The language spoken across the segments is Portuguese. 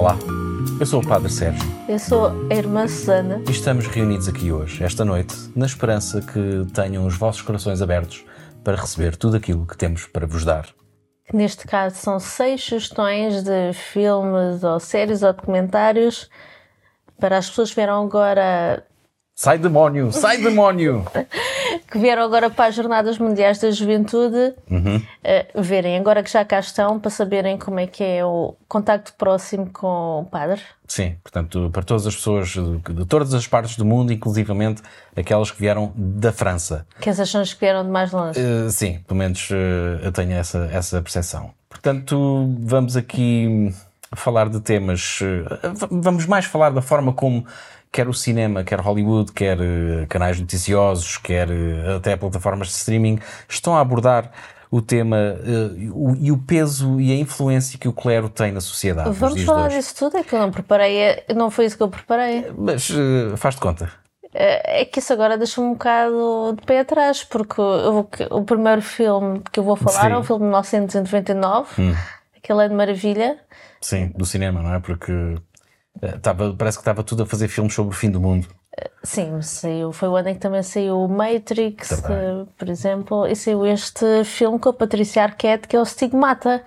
Olá, eu sou o Padre Sérgio Eu sou a irmã Susana. e estamos reunidos aqui hoje, esta noite, na esperança que tenham os vossos corações abertos para receber tudo aquilo que temos para vos dar. Neste caso são seis sugestões de filmes ou séries ou documentários para as pessoas que vieram agora Sai demónio! Sai demónio! que vieram agora para as Jornadas Mundiais da Juventude eh, verem, agora que já cá estão, para saberem como é que é o contacto próximo com o padre. Sim, portanto, para todas as pessoas de, de todas as partes do mundo, inclusivamente aquelas que vieram da França. Que essas são as que vieram de mais longe. Uh, sim, pelo menos uh, eu tenho essa, essa percepção. Portanto, vamos aqui falar de temas. uh, vamos mais falar da forma como quer o cinema, quer Hollywood, quer uh, canais noticiosos, quer uh, até plataformas de streaming estão a abordar o tema uh, o- e o peso e a influência que o clero tem na sociedade. Vamos falar disso tudo, é que eu não preparei, não foi isso que eu preparei. Mas uh, faz de conta. É que isso agora deixa-me um bocado de pé atrás, porque eu o primeiro filme que eu vou falar Sim. é um filme de 1999, aquele é de Maravilha. Sim, do cinema, não é? Porque uh, tava, parece que estava tudo a fazer filmes sobre o fim do mundo. Sim, saiu, foi o ano em que também saiu o Matrix, Também. eh, por exemplo, e saiu este filme com a Patrícia Arquette, que é o Stigmata,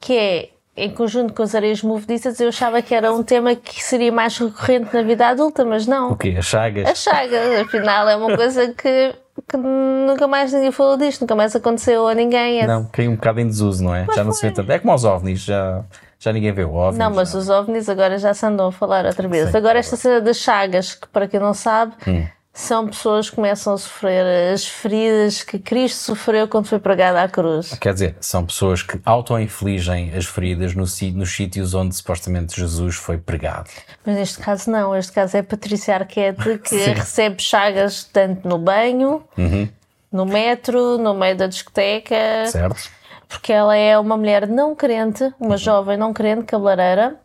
que é em conjunto com as areias movediças. Eu achava que era um tema que seria mais recorrente na vida adulta, mas não. O quê? As chagas? A chaga, afinal, é uma coisa que, que nunca mais ninguém falou disto, nunca mais aconteceu a ninguém. É- Não, caiu um bocado em desuso, não é? já não se vê tanto. É como aos ovnis, já, já ninguém vê o ovni. Não, mas já. os ovnis agora já se andam a falar outra vez. Agora esta cena das chagas, que para quem não sabe, Hum. são pessoas que começam a sofrer as feridas que Cristo sofreu quando foi pregado à cruz. Quer dizer, são pessoas que auto-infligem as feridas no nos sítios onde supostamente Jesus foi pregado. Mas neste caso não, este caso é Patrícia Arquette que recebe chagas tanto no banho, Uhum. no metro, no meio da discoteca. Certo? Porque ela é uma mulher não crente, uma jovem não crente, cabeleireira,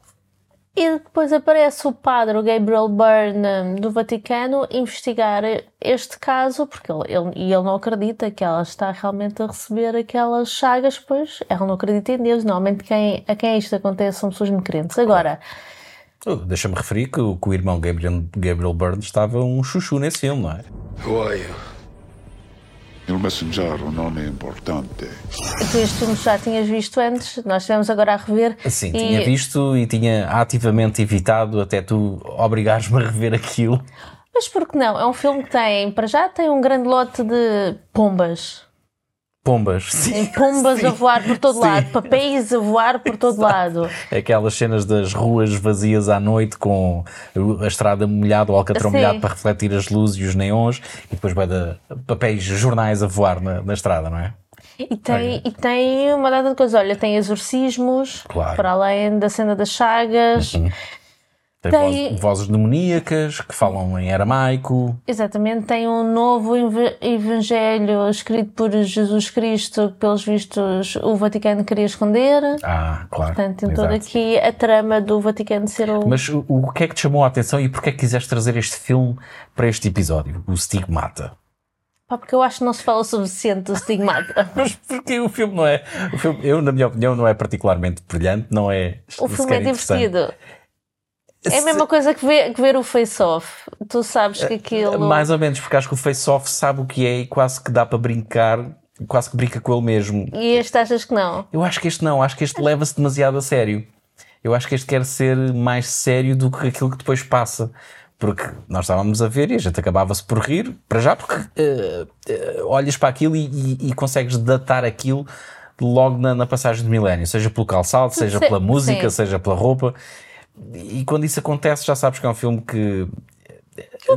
e depois aparece o padre, Gabriel Byrne, do Vaticano, investigar este caso, porque ele, ele- e ele não acredita que ela está realmente a receber aquelas chagas, pois ela não acredita em Deus. Normalmente quem, a quem isto acontece são pessoas não crentes. Agora, Oh, Deixa-me referir que, o- que o irmão Gabriel, Gabriel Byrne estava um chuchu nesse filme, não é? Who are you? Il messaggero non è importante. tu este filme já tinhas visto antes, nós estivemos agora a rever. Sim, e- tinha visto e tinha ativamente evitado até tu obrigares-me a rever aquilo. Mas por que não? É um filme que tem, para já, tem um grande lote de pombas. Pombas. Sim. Tem pombas a voar por todo Sim. lado, papéis a voar por todo lado. Aquelas cenas das ruas vazias à noite com a estrada molhada, o alcatrão Sim. molhado para refletir as luzes e os neons e depois vai dar papéis, jornais a voar na, na estrada, não é? E tem, e tem uma data de coisas. Olha, tem exorcismos, Claro. Uhum. para além da cena das chagas. Tem, Tem- voz- vozes demoníacas que falam em aramaico. Exatamente, tem um novo evangelho escrito por Jesus Cristo, que pelos vistos o Vaticano queria esconder. Ah, claro. Portanto, tem toda aqui a trama do Vaticano ser o. Mas o, o que é que te chamou a atenção e porquê é que quiseste trazer este filme para este episódio? O Stigmata. Pá, porque eu acho que não se fala o suficiente do stigmata. Mas porque o filme não é. O filme, eu, na minha opinião, não é particularmente brilhante, não é. O filme é divertido. É a mesma coisa que ver, que ver o face-off. Tu sabes que aquilo. Mais ou menos, porque acho que o Face-Off sabe o que é e quase que dá para brincar, quase que brinca com ele mesmo. E este achas que não? Eu acho que este não, acho que este leva-se demasiado a sério. Eu acho que este quer ser mais sério do que aquilo que depois passa. Porque nós estávamos a ver e a gente acabava-se por rir, para já, porque eh, eh, olhas para aquilo e, e- e consegues datar aquilo logo na, na passagem do milénio, seja pelo calçado, seja pela música, sim. seja pela roupa. E quando isso acontece, já sabes que é um filme que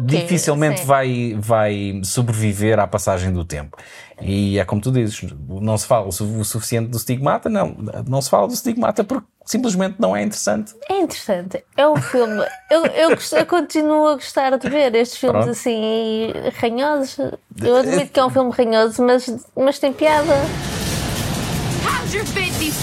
dificilmente sim. vai, vai sobreviver à passagem do tempo. E é como tu dizes, não se fala o su- o suficiente do stigmata, não, não se fala do stigmata porque simplesmente não é interessante. É interessante. É um filme. Eu, eu, eu continuo a gostar de ver estes filmes Pronto. assim ranhosos. Eu admito que é um filme ranhoso, mas, mas tem piada. How's your faith these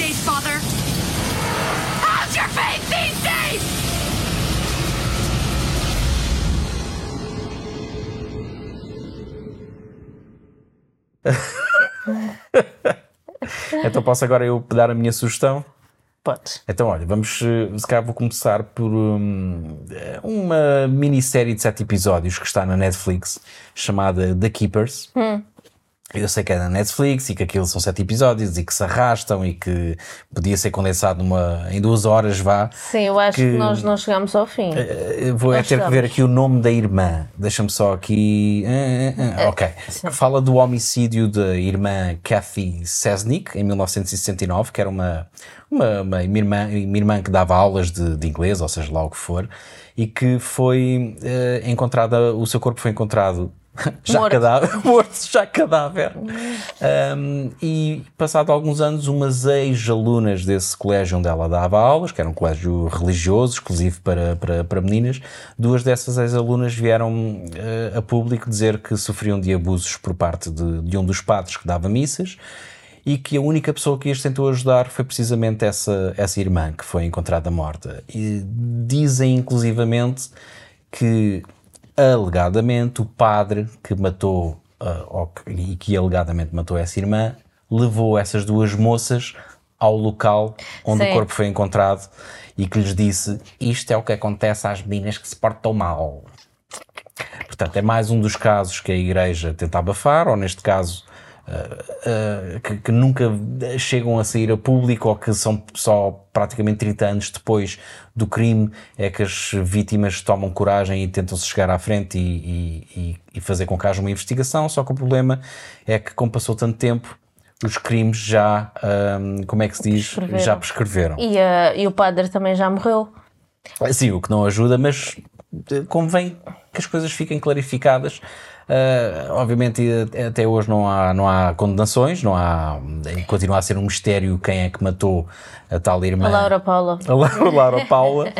Então posso agora eu dar a minha sugestão? Podes. Então, olha, vamos. eh, Se calhar vou começar por hum, eh, uma minissérie de sete episódios que está na Netflix chamada The Keepers. Eu sei que é na Netflix e que aquilo são sete episódios e que se arrastam e que podia ser condensado numa, em duas horas, vá. Sim, eu acho que, Que- nós não chegamos ao fim. Eh, Vou é Nós ter que ver aqui o nome da irmã. Deixa-me só aqui. eh, eh, eh, ok. Fala do homicídio da irmã Kathy Sesnick em 1969, que era uma, uma, uma irmã, uma irmã que dava aulas de, de inglês, ou seja, lá o que for, e que foi eh, encontrada, o seu corpo foi encontrado. Já Morto. cadáver, morto, já cadáver. Um, e passado alguns anos, umas ex-alunas desse colégio onde ela dava aulas, que era um colégio religioso, exclusivo para, para, para meninas, duas dessas ex-alunas vieram eh, a público dizer que sofriam de abusos por parte de, de um dos padres que dava missas e que a única pessoa que as tentou ajudar foi precisamente essa, essa irmã que foi encontrada morta. E dizem inclusivamente que alegadamente o padre que matou ou que- e que alegadamente matou essa irmã levou essas duas moças ao local onde Sim. o corpo foi encontrado e que lhes disse isto é o que acontece às meninas que se portam mal. Portanto, é mais um dos casos que a Igreja tenta abafar, ou neste caso, ah, que, que nunca chegam a sair a público, ou que são só praticamente 30 anos depois do crime, é que as vítimas tomam coragem e tentam-se chegar à frente e, e- e- fazer com que haja uma investigação. Só que o problema é que, como passou tanto tempo, os crimes já, ah, como é que se diz, Prescreveram. já prescreveram. E, ah, e o padre também já morreu. Sim, o que não ajuda, mas eh, convém que as coisas fiquem clarificadas. Eh, obviamente, eh, até hoje não há, não há condenações, não há, e continua a ser um mistério quem é que matou a tal irmã. A Laura Paula. A Laura, Laura Paula,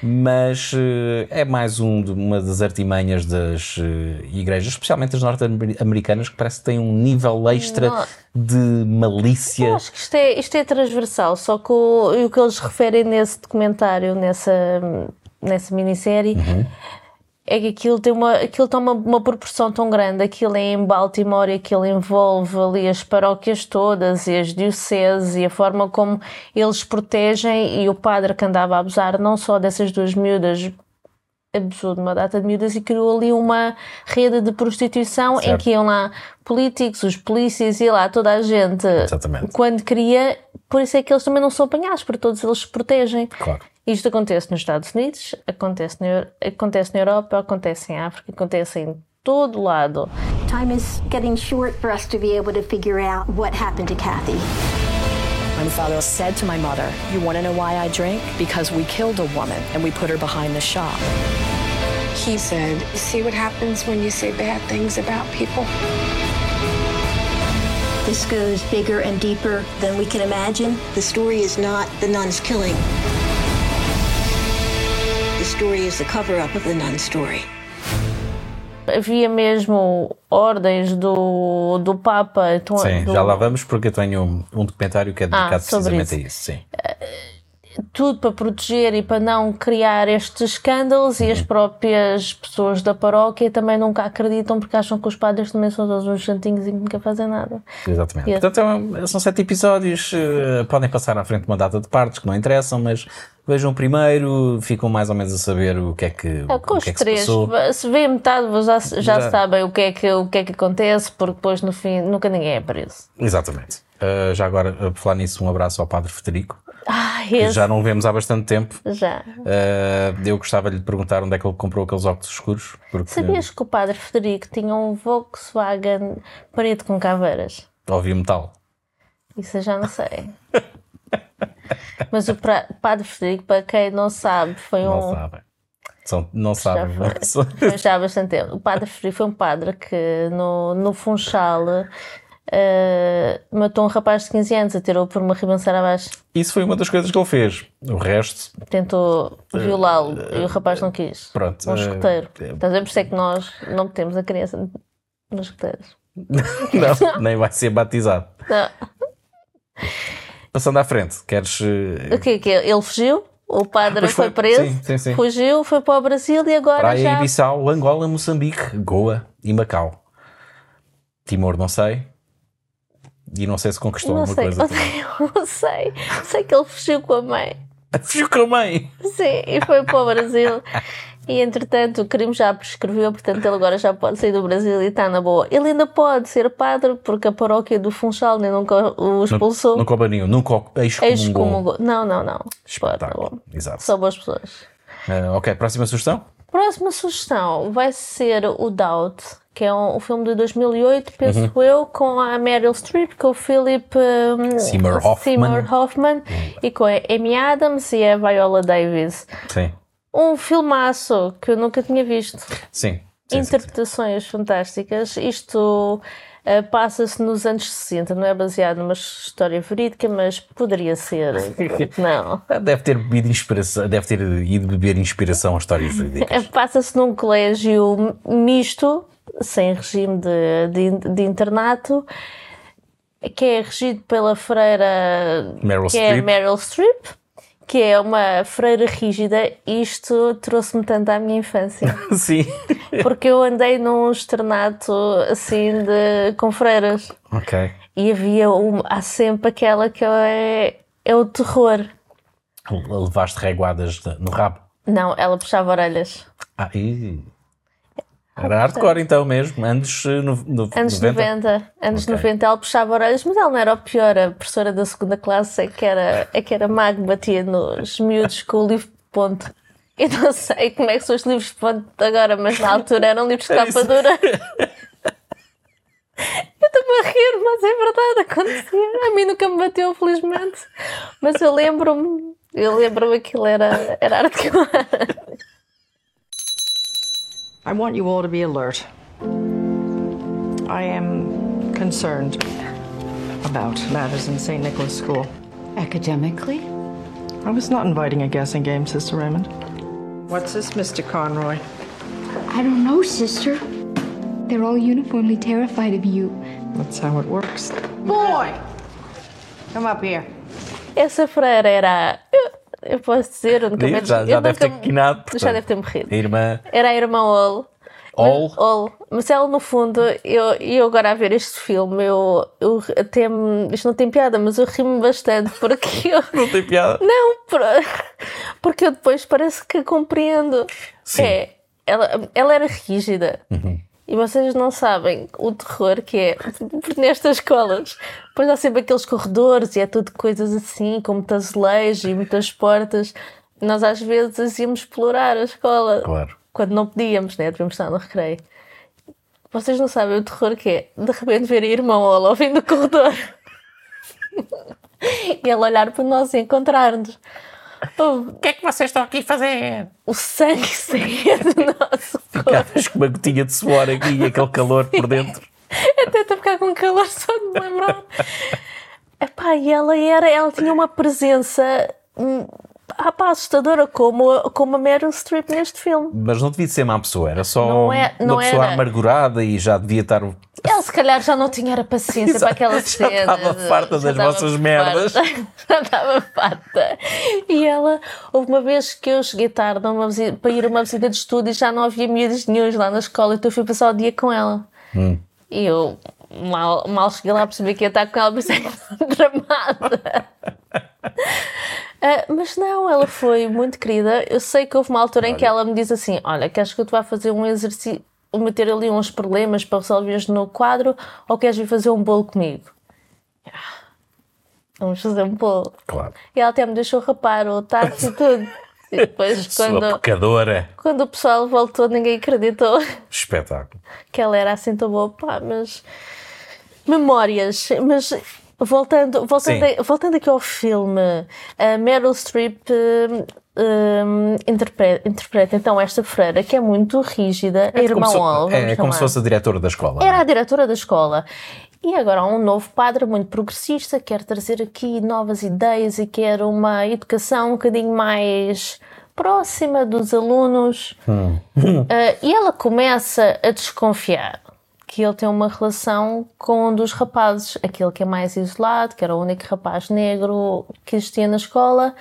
mas eh, é mais um uma das artimanhas das eh, igrejas, especialmente as norte-americanas, que parece que têm um nível extra Não. de malícia. Eu acho que isto é, isto é transversal, só que o, o que eles referem nesse documentário, nessa, nessa minissérie, é que aquilo, tem uma, aquilo toma uma proporção tão grande. Aquilo é em Baltimore aquilo envolve ali as paróquias todas e as dioceses e a forma como eles protegem. E o padre que andava a abusar não só dessas duas miúdas, abusou de uma data de miúdas e criou ali uma rede de prostituição em Certo. que iam lá políticos, os polícias e lá toda a gente Exatamente. quando queria, por isso é que eles também não são apanhados, porque todos eles se protegem. Claro. Isto acontece nos Estados Unidos, acontece na, Eu- acontece na Europa, acontece em África, acontece em todo lado. Time is getting short for us to be able to figure out what happened to Kathy. My father said to my mother, You want to know why I drink? Because we killed a woman and we put her behind the shop. He said, See what happens when you say bad things about people? This goes bigger and deeper than we can imagine. The story is not the nuns killing. The story is the cover up of the nun story. Havia mesmo ordens do, do Papa. então, Sim, do- já lá vamos, porque eu tenho um, um documentário que é dedicado Ah, precisamente isso. a isso. Sim. Tudo para proteger e para não criar estes escândalos e as Uhum. próprias pessoas da paróquia também nunca acreditam porque acham que os padres também são todos uns santinhos e que nunca fazem nada. Exatamente. Yes. Portanto, é são sete episódios, eh, podem passar à frente uma data de partes que não interessam, mas vejam primeiro, ficam mais ou menos a saber o que é que, É, com o os que, é que se três, passou. se vê metade, já, já, Já. sabem o que, é que, o que é que acontece, porque depois no fim nunca ninguém é preso. Exatamente. Eh, já agora, eh, por falar nisso, um abraço ao Padre Federico, Ah, que já não o vemos há bastante tempo. já. Eh, eu gostava de lhe perguntar onde é que ele comprou aqueles óculos escuros. Porque Sabias que o padre Federico tinha um Volkswagen preto com caveiras? ouvi metal. Isso eu já não sei. Mas o pra- padre Federico, para quem não sabe, foi Não um. sabem. São, não Já sabem. foi, foi já há bastante tempo. O padre Federico foi um padre que no, no Funchal eh, matou um rapaz de 15 anos, atirou por uma ribanceira abaixo, Isso foi uma das coisas que ele fez. O resto, tentou violá-lo e o rapaz não quis. pronto. Um escoteiro. eh, Estás a ver? Por isso é que nós não metemos a criança nos escoteiros. não, nem vai ser batizado. Não. Passando à frente, queres. O que é que? Ele fugiu, o padre foi, foi, preso, sim, sim, sim. fugiu, foi para o Brasil e agora Praia já. e Bissau, Angola, Moçambique, Goa e Macau. Timor, não sei. E não sei se conquistou Não alguma sei, coisa. não sei, não sei. Sei que ele fugiu com a mãe. Fugiu com a mãe! Sim, e foi para o Brasil. E entretanto o crime já prescreveu, portanto ele agora já pode sair do Brasil e está na boa. Ele ainda pode ser padre, porque a paróquia do Funchal nem nunca o expulsou. Nunca houve nenhum, nunca excomungou. Não, não, não. Espetáculo. Pode, Exato. São boas pessoas. Ah, ok, próxima sugestão? Próxima sugestão vai ser o Doubt, que é um, um filme de 2008, penso Uhum. eu, com a Meryl Streep, com o Philip um, Seymour Hoffman. Seymour Hoffman e com a Amy Adams e a Viola Davis. Sim. Um filmaço que eu nunca tinha visto. Sim. sim, sim, sim. Interpretações fantásticas. Isto eh, passa-se nos anos 60, não é baseado numa história verídica, mas poderia ser. não. Deve ter bebido inspiração, deve ter ido beber inspiração a histórias verídicas. Passa-se num colégio misto, sem regime de, de, de internato, que é regido pela freira Meryl que é Streep. Meryl Streep, que é uma freira rígida. Isto trouxe-me tanto à minha infância. Sim. Porque eu andei num externato assim de, com freiras Ok. e havia uma, há sempre aquela que é, é o terror. Levaste reguadas no rabo. Não, ela puxava orelhas. Ah, e... Era hardcore então mesmo, anos, eh, no, no, Anos 90. Anos Ok. 90 ela puxava orelhas, mas ela não era o pior. A professora da segunda classe é que era, é que era mago, batia nos miúdos com o livro de ponto. Eu não sei como é que são os livros de ponto agora, mas na altura eram livros de capa dura. Eu estou a rir, mas é verdade, acontecia. A mim nunca me bateu, felizmente. Mas eu lembro-me, eu lembro-me que aquilo era, era hardcore. I want you all to be alert. I am concerned about matters in St. Nicholas School. Academically? I was not inviting a guessing game, Sister Raymond. What's this, Mr. Conroy? I don't know, sister. They're all uniformly terrified of you. That's how it works. Boy! Come up here. Essa freira era. Eu, posso dizer, eu nunca me- Já, já deve ter quinado. Já portanto. deve ter morrido. Irmã Era a irmã Ol. Ol. Ol. Mas ela, no fundo, eu, eu agora a ver este filme, eu, eu até Isto não tem piada, mas eu rimo bastante porque eu. não tem piada. Não, por- porque eu depois parece que compreendo. Sim. É, ela, ela era rígida. E vocês não sabem o terror que é porque nestas escolas. Depois há sempre aqueles corredores e é tudo coisas assim, com muitas leis e muitas portas. Nós às vezes íamos explorar a escola. Claro. Quando não podíamos, né? Devíamos estar no recreio. Vocês não sabem o terror que é de repente ver a irmã Ola ao fim do corredor. e ela olhar para nós e encontrar-nos. O que é que vocês estão aqui a fazer? O sangue saía do nosso. Ficavas com uma gotinha de suor aqui e aquele calor por dentro. Até estou a ficar com calor só de lembrar. Epá, e ela era, ela tinha uma presença ah, pá, assustadora como, como a Meryl Streep neste filme. Mas não devia de ser má pessoa, era só Não é- não uma pessoa era. amargurada e já devia estar. Ela se calhar já não tinha era paciência para aquela Já cena. estava farta Já das estava vossas merdas. farta. Já estava farta. E ela, houve uma vez que eu cheguei tarde uma visita- para ir a uma visita de estudo e já não havia miúdos nenhum lá na escola, então eu fui passar o dia com ela. Hum. E eu mal, mal cheguei lá a perceber que ia estar com ela, pensei tramada. Ah, mas não, ela foi muito querida. Eu sei que houve uma altura em que ela me diz assim: Olha, queres que eu te vá fazer um exercício, meter ali uns problemas para resolveres no quadro, ou queres vir fazer um bolo comigo? Ah, Vamos fazer um bolo. Claro. E ela até me deixou rapar o táxi e tudo. E depois, Sua quando, pecadora. quando o pessoal voltou, ninguém acreditou Espetáculo. que ela era assim tão boa, pá, mas memórias, mas voltando, voltando, a- voltando aqui ao filme, a Meryl Streep hum, hum, interpreta, interpreta então esta freira que é muito rígida, a irmã como se, Ol, vamos é, como se fosse a diretora da escola. Era a diretora da escola. E agora há um novo padre muito progressista, quer trazer aqui novas ideias e quer uma educação um bocadinho mais próxima dos alunos. Ah, e ela começa a desconfiar que ele tem uma relação com um dos rapazes, aquele que é mais isolado, que era o único rapaz negro que existia na escola.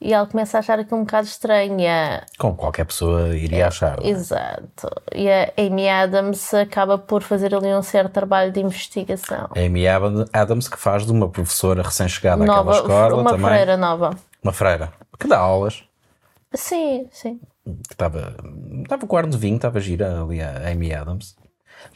E ela começa a achar aquilo um bocado estranho. A- Como qualquer pessoa iria achar. Exato. E a Amy Adams acaba por fazer ali um certo trabalho de investigação. A Amy Adams, que faz de uma professora recém-chegada àquela escola uma também. freira nova. Uma freira. Que dá aulas. Sim, sim. Que estava, estava com ar de vinho, estava gira ali a Amy Adams.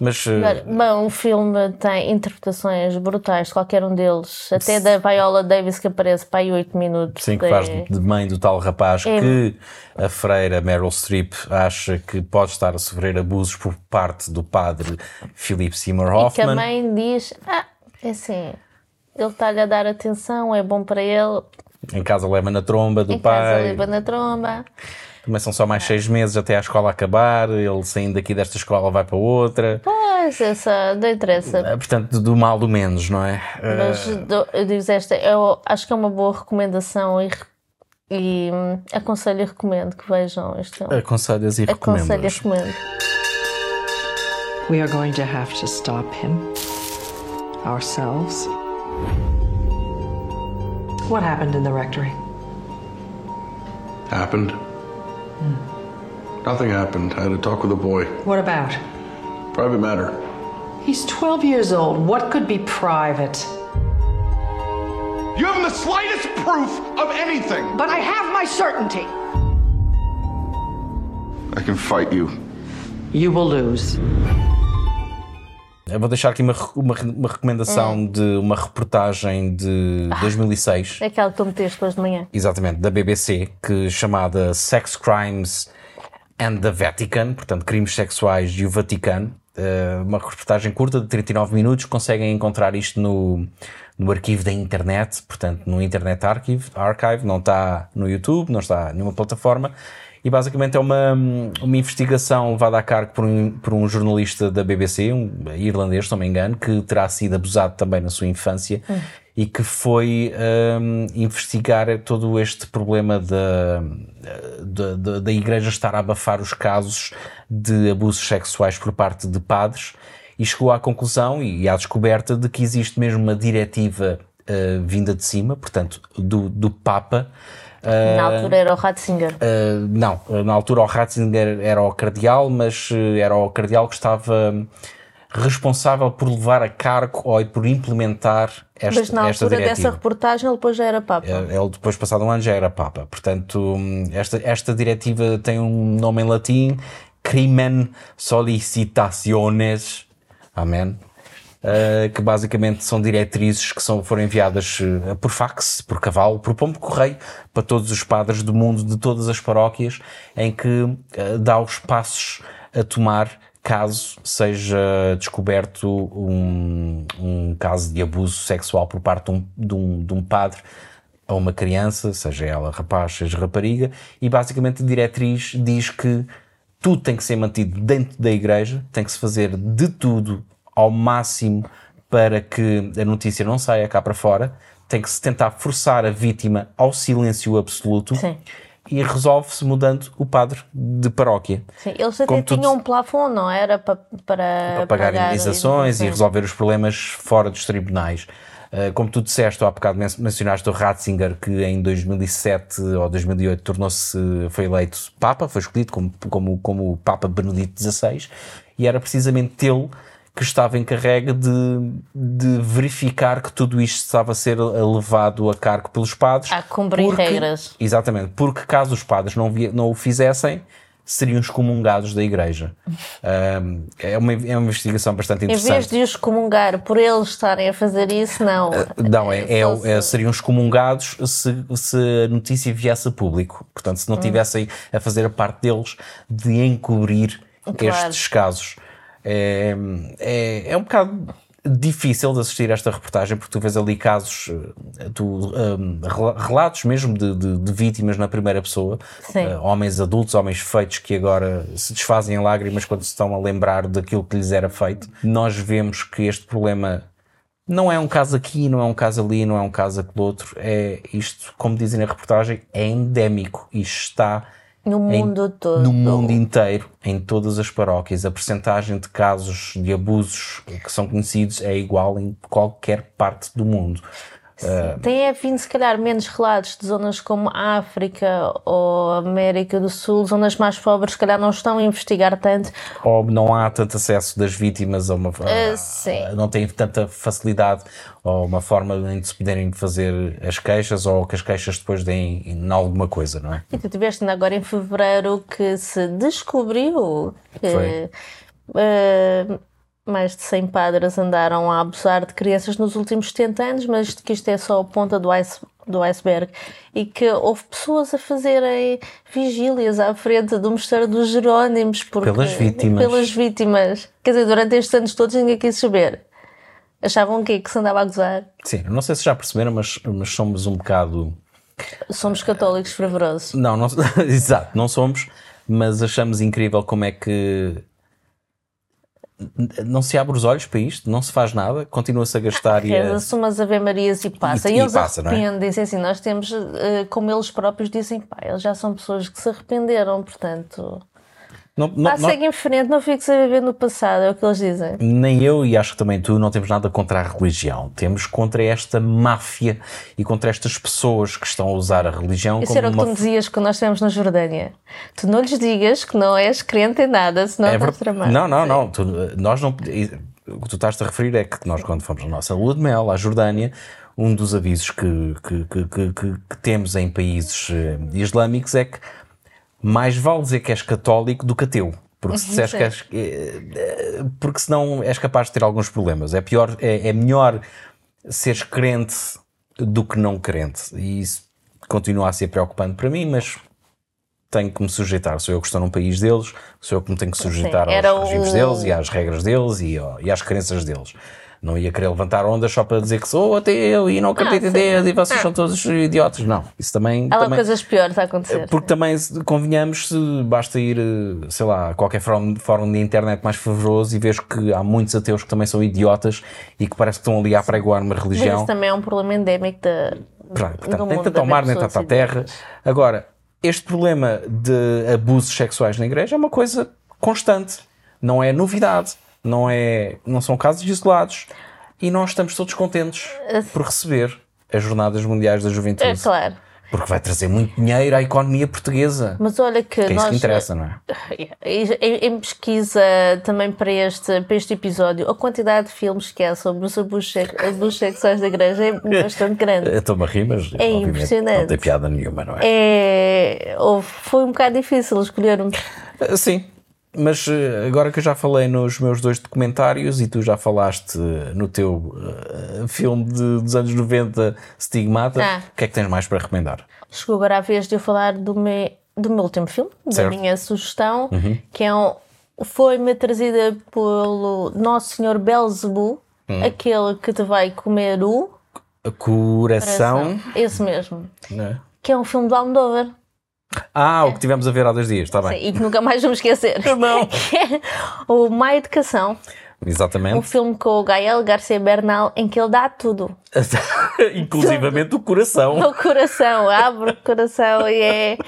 Mas eh, Olha, Bom, o filme tem interpretações brutais, qualquer um deles, até da Viola Davis que aparece para aí 8 minutos. sim, que É- faz de mãe do tal rapaz É- que a freira Meryl Streep acha que pode estar a sofrer abusos por parte do padre Philip Seymour E que a Hoffman. mãe diz: Ah, é assim, ele está-lhe a dar atenção, é bom para ele, Em casa leva na tromba do em casa pai. leva na tromba. Também são só mais seis meses até a escola acabar. Ele saindo daqui desta escola vai para outra. Pois, essa não interessa. Eh, Portanto, do mal do menos, não é? Mas do- eu digo esta, eu acho que é uma boa recomendação e, e hum, aconselho e recomendo que vejam este filme. Aconselhas e Aconselho e recomendo. We are going to have to stop him. Ourselves. What happened in the rectory? Happened? Hmm. Nothing happened. I had a talk with the boy. What about? Private matter. He's 12 years old. What could be private? You haven't the slightest proof of anything. But I have my certainty. I can fight you. You will lose. Eu vou deixar aqui uma, uma, uma recomendação Hum. de uma reportagem de Ah. 2006. É aquela que tu meteste hoje de manhã. exatamente, da BBC, que chamada Sex Crimes and the Vatican, portanto, crimes sexuais e o Vaticano. Eh, uma reportagem curta de 39 minutos, conseguem encontrar isto no, no arquivo da internet, portanto, no Internet Archive, Archive, não está no YouTube, não está em nenhuma plataforma. E basicamente é uma, uma investigação levada a cargo por um, por um jornalista da BBC, um irlandês, se não me engano, que terá sido abusado também na sua infância e que foi hum, investigar todo este problema da, da, da, Igreja estar a abafar os casos de abusos sexuais por parte de padres e chegou à conclusão e à descoberta de que existe mesmo uma diretiva eh, vinda de cima, portanto, do, do Papa. Na altura era o Ratzinger. Uh, não, na altura o Ratzinger era o cardeal, mas uh, era o cardeal que estava responsável por levar a cargo ou por implementar esta, Mas na esta altura diretiva. dessa reportagem ele depois já era Papa. Eh, Ele depois, passado um ano, já era Papa. Portanto, hum, esta, esta diretiva tem um nome em latim, Crimen Solicitaciones, Amém, eh, que basicamente são diretrizes que são, foram enviadas eh, por fax, por cavalo, por pombo correio, para todos os padres do mundo, de todas as paróquias, em que eh, dá os passos a tomar caso seja descoberto um, um caso de abuso sexual por parte de um, de um, de um padre a uma criança, seja ela rapaz, seja rapariga, e basicamente a diretriz diz que tudo tem que ser mantido dentro da igreja, tem que se fazer de tudo ao máximo para que a notícia não saia cá para fora, tem que se tentar forçar a vítima ao silêncio absoluto Sim. e resolve-se mudando o padre de paróquia. Sim, eles até Como tinham um plafond, não era? Pa- para, para pagar indenizações e resolver os problemas fora dos tribunais. Uh, como tu disseste, há bocado men- mencionaste o Ratzinger, que em 2007 ou 2008 tornou-se, foi eleito Papa, foi escolhido como, como, como Papa Benedito XVI, e era precisamente ele que estava encarregue de, de verificar que tudo isto estava a ser levado a cargo pelos padres. A cumprir porque- regras. Exatamente, porque caso os padres não, vi- não o fizessem, seriam excomungados da igreja. Um, é, uma, é uma investigação bastante Em vez interessante. de os comungar por eles estarem a fazer isso, não. Não, é, é, é- seriam excomungados se, se a notícia viesse a público. Portanto, se não Hum. tivessem a fazer a parte deles de encobrir Claro. estes casos. É, é, é um bocado difícil de assistir a esta reportagem porque tu vês ali casos, eh, tu, um, rela- relatos mesmo de, de- de vítimas na primeira pessoa. Eh, homens adultos, homens feitos que agora se desfazem em lágrimas quando se estão a lembrar daquilo que lhes era feito. Nós vemos que este problema não é um caso aqui, não é um caso ali, não é um caso aquele outro. É isto, como dizem na reportagem, é endémico e está No em- mundo todo. no mundo inteiro, em todas as paróquias. A percentagem de casos de abusos que são conhecidos é igual em qualquer parte do mundo. Uh, Tem é vindo, se calhar, menos relatos de zonas como a África ou América do Sul, zonas mais pobres, se calhar não estão a investigar tanto. ou não há tanto acesso das vítimas a uma. Uh, sim. Não tem tanta facilidade ou uma forma de se poderem fazer as queixas ou que as queixas depois deem em alguma coisa, não é? E tu tiveste ainda agora em fevereiro que se descobriu que Foi. uh, mais de 100 padres andaram a abusar de crianças nos últimos 70 anos, mas que isto é só a ponta do, ice, do iceberg e que houve pessoas a fazerem vigílias à frente do Mosteiro dos Jerónimos porque- Pelas vítimas. pelas vítimas. Quer dizer, durante estes anos todos ninguém quis saber. Achavam o quê? Que se andava a gozar? Sim, não sei se já perceberam, mas, mas somos um bocado. Somos católicos fervorosos. Não, não exato, não somos, mas achamos incrível como é que não se abre os olhos para isto, não se faz nada, continua-se a gastar e a... Umas Ave Marias e passa. E- E, e eles passa, é? arrependem-se. Assim, nós temos, eh, como eles próprios dizem, pá, eles já são pessoas que se arrependeram, portanto. Não, não- Pá, não- segue em frente, não fiques a viver no passado, é o que eles dizem. Nem eu e acho que também tu não temos nada contra a religião. Temos contra esta máfia e contra estas pessoas que estão a usar a religião Isso como era o que tu me dizias quando nós estivemos na Jordânia. Tu não lhes digas que não és crente em nada, senão É estás ver-. Não, não, não. Tu, nós não. O que tu estás a referir é que nós, quando fomos na nossa lua de mel à Jordânia, um dos avisos que, que, que, que- que- que temos em países eh, islâmicos é que mais vale dizer que és católico do que ateu. Porque se Uhum, disseres sim. que és. eh, eh, Porque senão és capaz de ter alguns problemas. É, pior, é, é melhor seres crente do que não crente. E isso continua a ser preocupante para mim, mas tenho que me sujeitar. Sou eu que estou num país deles, sou eu que me tenho que sujeitar era aos regimes o- deles e às regras deles e, ó, e às crenças deles. Não ia querer levantar ondas só para dizer que sou ateu e não acredito em Ah, sim. Deus e vocês Ah. são todos idiotas. Não, isso também. Há também coisas piores a acontecer. porque também, convenhamos, se basta ir, eh, sei lá, a qualquer fórum, de internet mais fervoroso e vejo que há muitos ateus que também são idiotas e que parece que estão ali a pregoar uma Mas religião. isso também é um problema endémico da, Pronto, portanto, nem tanto ao mar, nem tanto à terra. Agora, este problema de abusos sexuais na igreja é uma coisa constante. Não é novidade. Não, é, não são casos isolados. E nós estamos todos contentes por receber as Jornadas Mundiais da Juventude. É claro. Porque vai trazer muito dinheiro à economia portuguesa. Mas olha que, Que é isso nós, que interessa, não é? Em, em pesquisa também para este, para este episódio, a quantidade de filmes que há sobre os abusos, sex- abusos sexuais da igreja é bastante grande. Eu Estou-me a rir, mas É impressionante. não tem piada nenhuma, não é? É, foi um bocado difícil escolher um. Uh, Sim, mas uh, agora que eu já falei nos meus dois documentários e tu já falaste uh, no teu uh, filme de- dos anos 90, Stigmata, Ah. o que é que tens mais para recomendar? Chegou agora a vez de eu falar do, me, do meu último filme, Certo. da minha sugestão, Uhum. que é um, foi-me trazida pelo Nosso Senhor Belzebu, Hum. aquele que te vai comer o Coração. Esse mesmo. não é? Que é um filme do Almodóvar. Ah, o que tivemos a ver há dois dias, está Sim, bem. e que nunca mais vamos esquecer. Não. o Má Educação, um Exatamente. filme com o Gael Garcia Bernal, em que ele dá tudo. Inclusivamente o coração. O coração, abre o coração e é.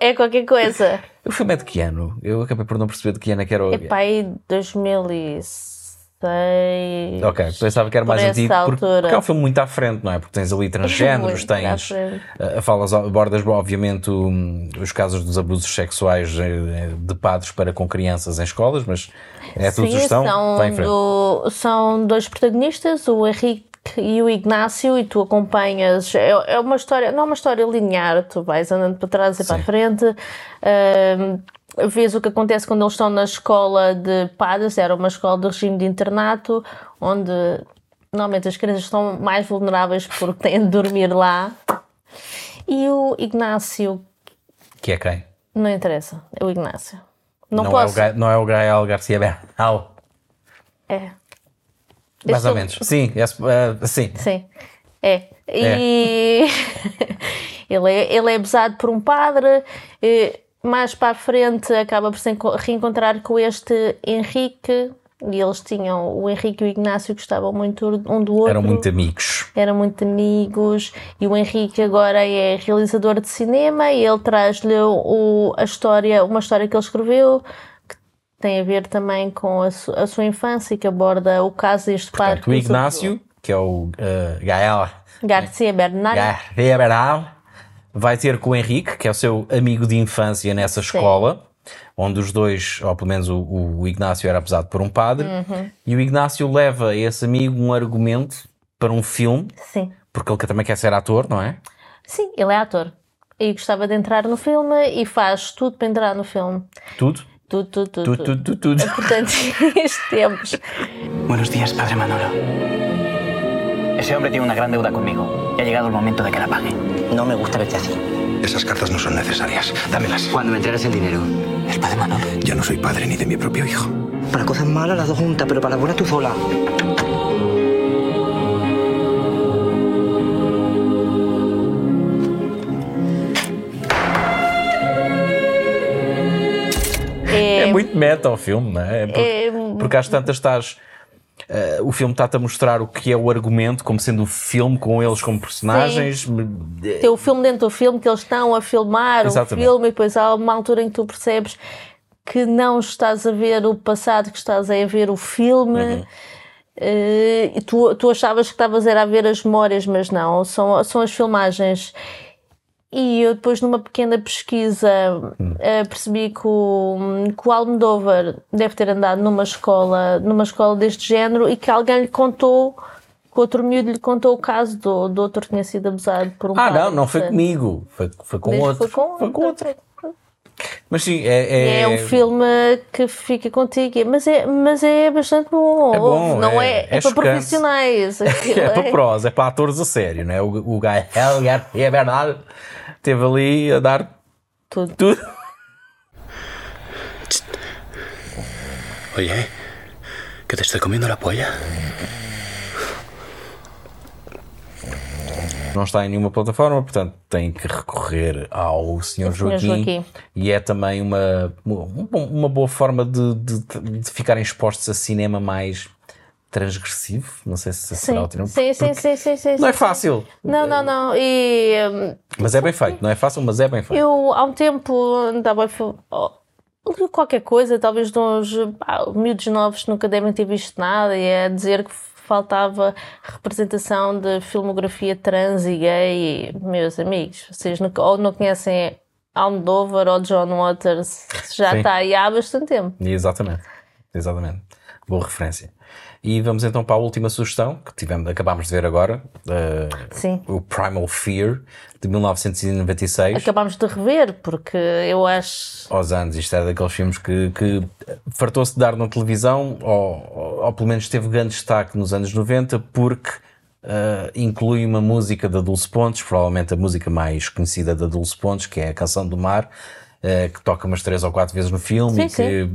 É qualquer coisa. O filme é de que ano? Eu acabei por não perceber de que ano é que era o. É para aí 2006. Ok, pensava que era mais antigo, porque, porque é um filme muito à frente, não é? Porque tens ali à tens. Uh, falas, abordas, obviamente, um, os casos dos abusos sexuais eh, de padres para com crianças em escolas, mas é Sim, sugestão? são, Vai em frente. do- são dois protagonistas, o Henrique e o Ignácio, e tu acompanhas. É, é uma história, não é uma história linear, tu vais andando para trás e para a frente. ahm, vês o que acontece quando eles estão na escola de padres, era uma escola de regime de internato, onde normalmente as crianças estão mais vulneráveis porque têm de dormir lá. E o Ignácio, Que é quem? não interessa, é o Ignácio. Não, é, o, posso. Ga- não é o Gael Garcia Bernal. É. Mais ou menos. Sim, é, uh, sim. Sim, é. E ele, é, ele é abusado por um padre, e mais para a frente acaba por se enco- reencontrar com este Henrique, e eles tinham, o Henrique e o Ignácio gostavam muito um do outro. Eram muito amigos. Eram muito amigos e o Henrique agora é realizador de cinema e ele traz-lhe o- a história, uma história que ele escreveu que tem a ver também com a, su- a sua infância e que aborda o caso deste. Portanto, o que Ignácio que é o uh, Gael Garcia Bernal. Garcia Bernal, vai ter com o Henrique, que é o seu amigo de infância nessa escola, onde os dois, ou pelo menos o, o Ignácio era apesado por um padre, Uhum. e o Ignácio leva a esse amigo um argumento para um filme, Sim. porque ele também quer ser ator, não é? Sim, ele é ator. E gostava de entrar no filme e faz tudo para entrar no filme. Tudo? Tudo, tudo, tudo. Tudo, tudo, tudo, tudo. Portanto, estes tempos. Buenos días, padre Manolo. Ese hombre tiene una gran deuda conmigo y ha llegado el momento de que la pague. No me gusta verte así. Esas cartas no son necesarias. Dámelas. Cuando me entregues el dinero, el padre Manolo. Ya no soy padre ni de mi propio hijo. Para cosas malas las dos juntas, pero para las buenas tú sola. É, É muito meta o filme, não é? É porque, É- porque às tantas estás. Eh, o filme está-te a mostrar o que é o argumento, como sendo o filme, com eles como personagens. Tem o filme dentro do filme que eles estão a filmar Exatamente. o filme e depois há uma altura em que tu percebes que não estás a ver o passado, que estás a ver o filme. Uhum. E tu, tu achavas que estavas a ver as memórias, mas não, são, são as filmagens. E eu depois numa pequena pesquisa Hum. eh, percebi que o, que o Almodóvar deve ter andado numa escola, numa escola deste género e que alguém lhe contou, que outro miúdo lhe contou o caso do, do outro que tinha sido abusado por um Ah, não, não foi comigo. Foi, foi com Desde outro. Foi com, outro. Mas sim, é. É, um filme que fica contigo, mas é, mas é bastante bom. É bom, não é- é, é é, para profissionais. É para prós, é para atores a sério, não é? O, o Gael Garcia Bernal esteve ali a dar tudo. tudo. Oye, que te estoy comiendo la polla. Não está em nenhuma plataforma, portanto tem que recorrer ao Sr. Joaquim. Joaquim. E é também uma, uma, uma boa forma de, de, de ficarem expostos a cinema mais transgressivo. Não sei se será o termo. Sim, sim, sim, sim, sim, Não é fácil, Não, não, não. E hum, mas é bem feito. Não é fácil, mas é bem feito. eu há um tempo andava oh, qualquer coisa, talvez de uns pá, miúdos novos nunca devem ter visto nada, e é dizer que faltava representação de filmografia trans e gay. E, meus amigos, vocês não- ou não conhecem Almodóvar ou John Waters, já Sim. está aí há bastante tempo. Exatamente. Exatamente. Boa referência. E vamos então para a última sugestão que tivemos, acabámos de ver agora, Sim. o Primal Fear de 1996. Acabámos de rever, porque eu acho. aos anos. Isto era daqueles filmes que, que fartou-se de dar na televisão, ou, ou, ou pelo menos teve grande destaque nos anos 90, porque ah, inclui uma música da Dulce Pontes, provavelmente a música mais conhecida da Dulce Pontes, que é a Canção do Mar. Ah, que toca umas três ou quatro vezes no filme Sim, e que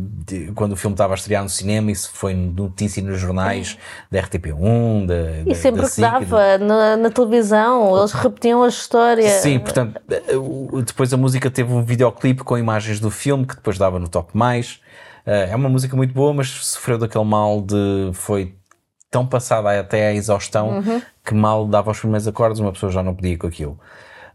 de- quando o filme estava a estrear no cinema isso foi notícia nos jornais da RTP1 da, E da- sempre da que dava na, na televisão, eles repetiam a história. Sim, portanto, eh, depois a música teve um videoclipe com imagens do filme que depois dava no Top Mais. Eh, É uma música muito boa, mas sofreu daquele mal de. foi tão passada até à exaustão Uhum. que mal dava os primeiros acordes, uma pessoa já não podia com aquilo.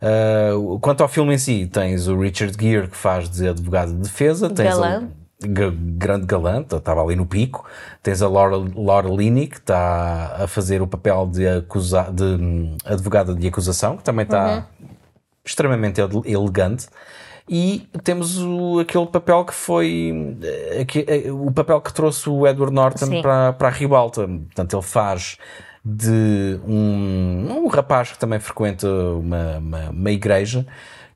Eh, quanto ao filme em si, tens o Richard Gere que faz de advogado de defesa, tens Galã. grande galã, estava ali no pico. Tens a Laura, Laura Linney, que está a fazer o papel de, acusa, de hum, advogada de acusação, que também está extremamente ele- elegante. E temos o, aquele papel que foi eh, eh, o papel que trouxe o Edward Norton Sim. para, para a Ribalta. Portanto, ele faz de um, um rapaz que também frequenta uma, uma, uma igreja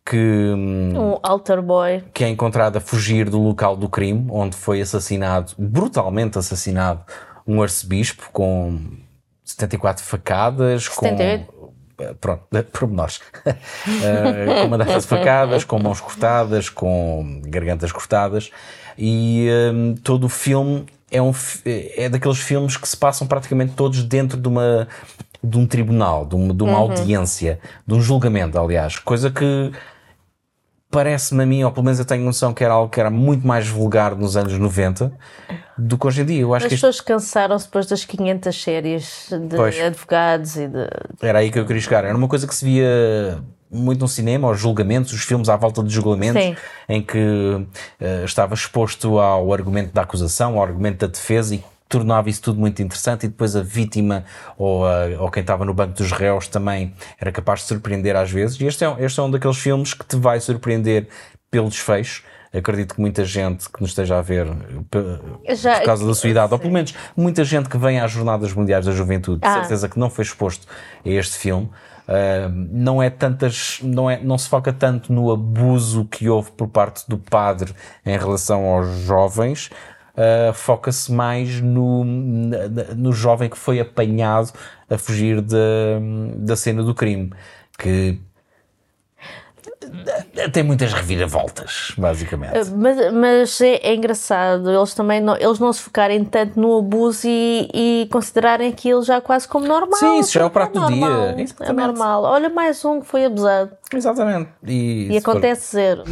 que, hum, Um altar boy. que é encontrado a fugir do local do crime, onde foi assassinado, brutalmente assassinado, um arcebispo com 74 facadas, 78. com. eh, Pronto, pormenores. Eh, com uma data de facadas, com mãos cortadas, com gargantas cortadas. E hum, todo o filme é, um, é daqueles filmes que se passam praticamente todos dentro de uma de um tribunal, de uma, de uma Uhum. audiência, de um julgamento, aliás. Coisa que parece-me a mim, ou pelo menos eu tenho noção que era algo que era muito mais vulgar nos anos 90 do que hoje em dia. Eu acho As que isto pessoas cansaram-se depois das 500 séries de Pois. advogados e de. era aí que eu queria chegar. Era uma coisa que se via muito no cinema, os julgamentos, os filmes à volta de julgamentos, Sim. em que eh, estava exposto ao argumento da acusação, ao argumento da defesa e tornava isso tudo muito interessante e depois a vítima ou, a, ou quem estava no banco dos réus também era capaz de surpreender às vezes. E este é, este é um daqueles filmes que te vai surpreender pelo desfecho. Acredito que muita gente que nos esteja a ver por, Já- por causa da sua idade, ou pelo menos muita gente que vem às Jornadas Mundiais da Juventude, de Ah. certeza que não foi exposto a este filme. Uh, não é tantas, não, é, não se foca tanto no abuso que houve por parte do padre em relação aos jovens, uh, foca-se mais no, no jovem que foi apanhado a fugir da, da cena do crime, que tem muitas reviravoltas, basicamente. Uh, Mas, mas é, é engraçado, eles também não, eles não se focarem tanto no abuso e, e considerarem aquilo já quase como normal. Sim, isso já é o prato do normal, dia. É Exatamente. normal. Olha, mais um que foi abusado. Exatamente. E, E se for- acontece zero.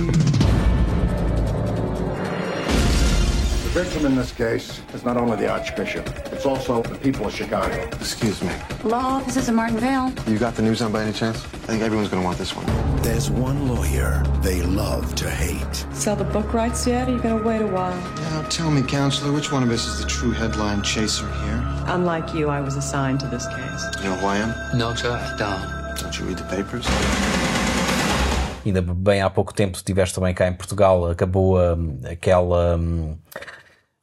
The in this case is not only the Archbishop, it's also the people of Chicago. Excuse me. Law, this is Martin Vale. You got the news on by any chance? I think everyone's gonna want this one. There's one lawyer they love to hate. Sell the book rights yet? Or you gonna wait a while? Now tell me, counselor, which one of us is the true headline chaser here? Unlike you, I was assigned to this case. You know who I am? No, sir, don't. Don't you read the papers? ainda bem há pouco tempo estiveste também cá em Portugal, acabou hum, aquela. hum,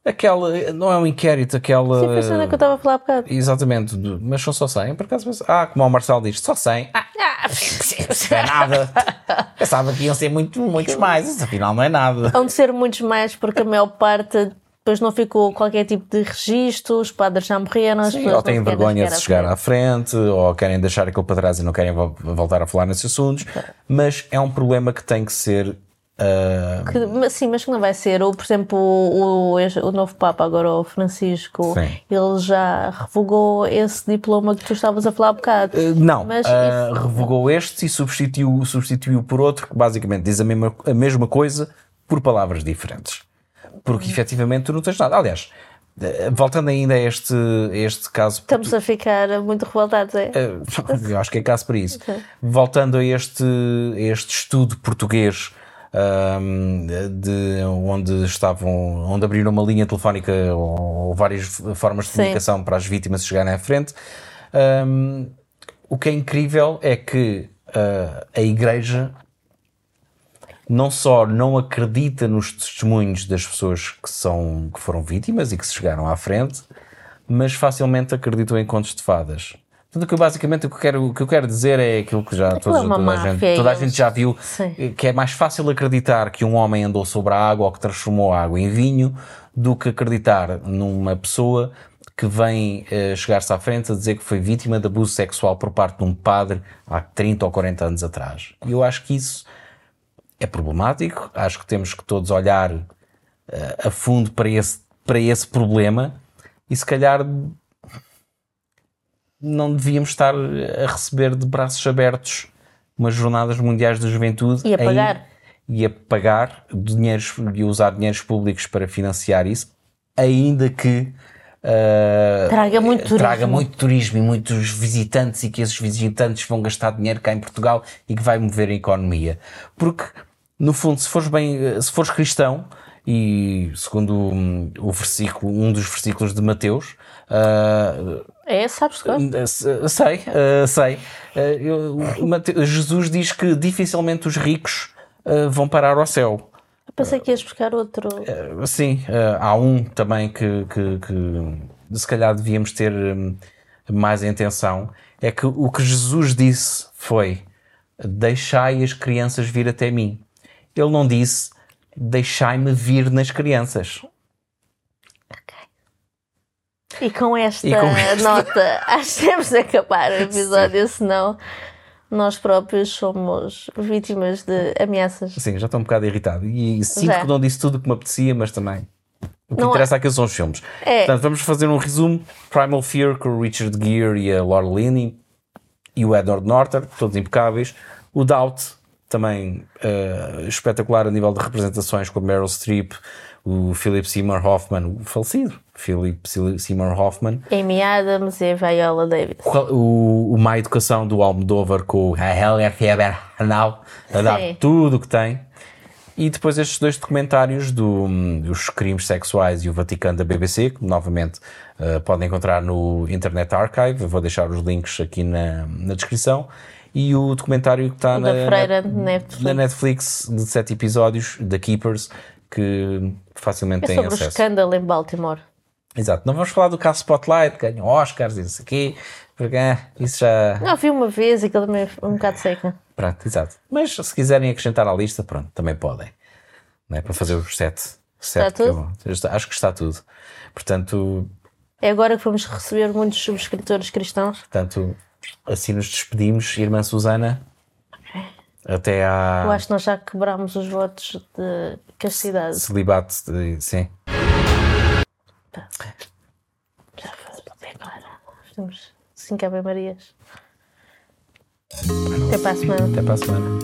aquela. não é um inquérito, aquela. Sim, foi a cena que eu estava a falar há bocado. Exatamente, mas são só 100. Por acaso, ah, como o Marcelo diz, só 100. Ah, não é nada. Pensava que iam ser muito, muitos mais, isso afinal não é nada. Hão de ser muitos mais porque a maior parte depois não ficou qualquer tipo de registro, os padres já morreram, as Sim, pessoas ou têm vergonha de chegar à frente, ou querem deixar aquilo para trás e não querem vo- voltar a falar nesses assuntos. Mas é um problema que tem que ser. Que, sim, mas que não vai ser. Ou, por exemplo, o, o, o novo Papa, agora o Francisco, Sim. ele já revogou esse diploma que tu estavas a falar há bocado. Uh, Não, Mas uh, isso- revogou este e substituiu, substituiu por outro que basicamente diz a mesma, a mesma coisa por palavras diferentes. Porque efetivamente tu não tens nada. Aliás, uh, voltando ainda a este, a este caso. Estamos a ficar muito revoltados, é? Eu acho que é caso para isso. Ok. Voltando a este, a este estudo português. De onde estavam, onde abriram uma linha telefónica ou, ou várias formas de Sim. comunicação para as vítimas chegarem à frente. Um, o que é incrível é que uh, a Igreja não só não acredita nos testemunhos das pessoas que, são, que foram vítimas e que se chegaram à frente, mas facilmente acreditam em contos de fadas. Tudo que basicamente o que, eu quero, o que eu quero dizer é aquilo que já todos, é toda, a gente, toda a gente já viu, Sim. que é mais fácil acreditar que um homem andou sobre a água ou que transformou a água em vinho do que acreditar numa pessoa que vem eh, chegar-se à frente a dizer que foi vítima de abuso sexual por parte de um padre há 30 ou 40 anos atrás. E eu acho que isso é problemático, acho que temos que todos olhar eh, a fundo para esse, para esse problema e se calhar não devíamos estar a receber de braços abertos umas jornadas mundiais da juventude E a pagar. e a pagar dinheiros e usar dinheiros públicos para financiar isso, ainda que uh, Traga muito turismo. traga muito turismo e muitos visitantes e que esses visitantes vão gastar dinheiro cá em Portugal e que vai mover a economia. Porque, no fundo, se fores bem, se fores cristão, e segundo hum, o versículo, um dos versículos de Mateus, uh, É, sabes que Uh, se- Sei, uh, sei. Uh, eu- Jesus diz que dificilmente os ricos uh, vão parar ao céu. Eu pensei que ias buscar outro. Sim, há um também que, que- que se calhar devíamos ter um, mais atenção. É que o que Jesus disse foi: Deixai as crianças vir até mim. Ele não disse: Deixai-me vir nas crianças. E com esta, E com nota, acho que temos de acabar o episódio, senão nós próprios somos vítimas de ameaças. Sim, já estou um bocado irritado. E sinto Já. que não disse tudo o que me apetecia, mas também. O que Não é- interessa aqui são os filmes. É. Portanto, vamos fazer um resumo. Primal Fear com o Richard Gere e a Laura Linney e o Edward Norton, todos impecáveis. O Doubt, também eh, espetacular a nível de representações com a Meryl Streep, o Philip Seymour Hoffman, o falecido Philip Seymour Hoffman. Amy Adams e Viola Davis. O, o Má Educação do Almodóvar com a Helga Fieber Hanau, a dar Sim. tudo o que tem. E depois estes dois documentários do, dos crimes sexuais e o Vaticano da BBC, que novamente Uh, podem encontrar no Internet Archive, eu vou deixar os links aqui na, na descrição. E o documentário que está na, Freira na, Netflix. na Netflix de sete episódios, da Keepers, que facilmente É têm sobre o acesso. escândalo em Baltimore. Exato. Não vamos falar do caso Spotlight, ganham Oscars e isso aqui, porque ah, isso já. Não, vi uma vez e aquilo também é um bocado seca. Pronto, exato. Mas se quiserem acrescentar à lista, pronto, também podem. Não é? Para fazer os sete. sete que tudo? eu- está- acho que está tudo. Portanto, É agora que vamos receber muitos subscritores cristãos. portanto, assim nos despedimos, irmã Susana. Até à Eu acho que nós já quebrámos os votos de castidade. celibato. de- sim. Temos cinco Ave Marias. Até para a semana. Até para a semana.